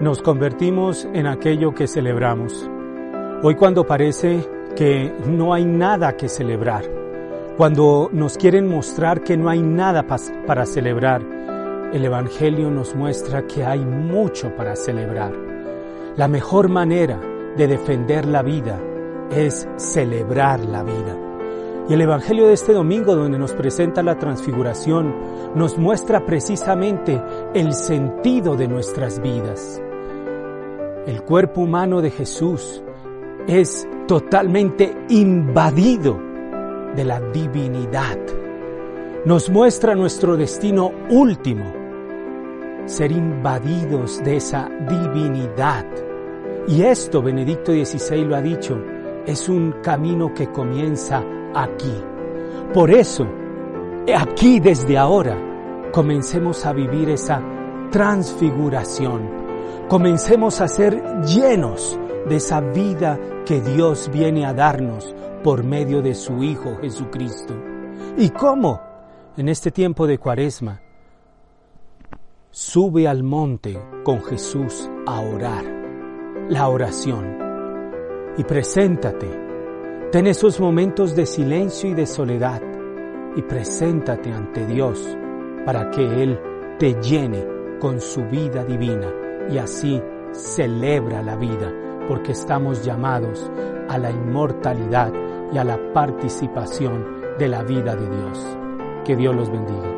Nos convertimos en aquello que celebramos. Hoy cuando parece que no hay nada que celebrar, cuando nos quieren mostrar que no hay nada para celebrar, el Evangelio nos muestra que hay mucho para celebrar. La mejor manera de defender la vida es celebrar la vida. Y el Evangelio de este domingo, donde nos presenta la transfiguración, nos muestra precisamente el sentido de nuestras vidas. El cuerpo humano de Jesús es totalmente invadido de la divinidad. Nos muestra nuestro destino último, ser invadidos de esa divinidad. Y esto, Benedicto XVI lo ha dicho, es un camino que comienza aquí. Por eso, aquí desde ahora, comencemos a vivir esa transfiguración. Comencemos a ser llenos de esa vida que Dios viene a darnos por medio de su Hijo Jesucristo. ¿Y cómo? En este tiempo de cuaresma, sube al monte con Jesús a orar, la oración, y preséntate, ten esos momentos de silencio y de soledad, y preséntate ante Dios para que Él te llene con su vida divina y así celebra la vida porque estamos llamados a la inmortalidad y a la participación de la vida de Dios. Que Dios los bendiga.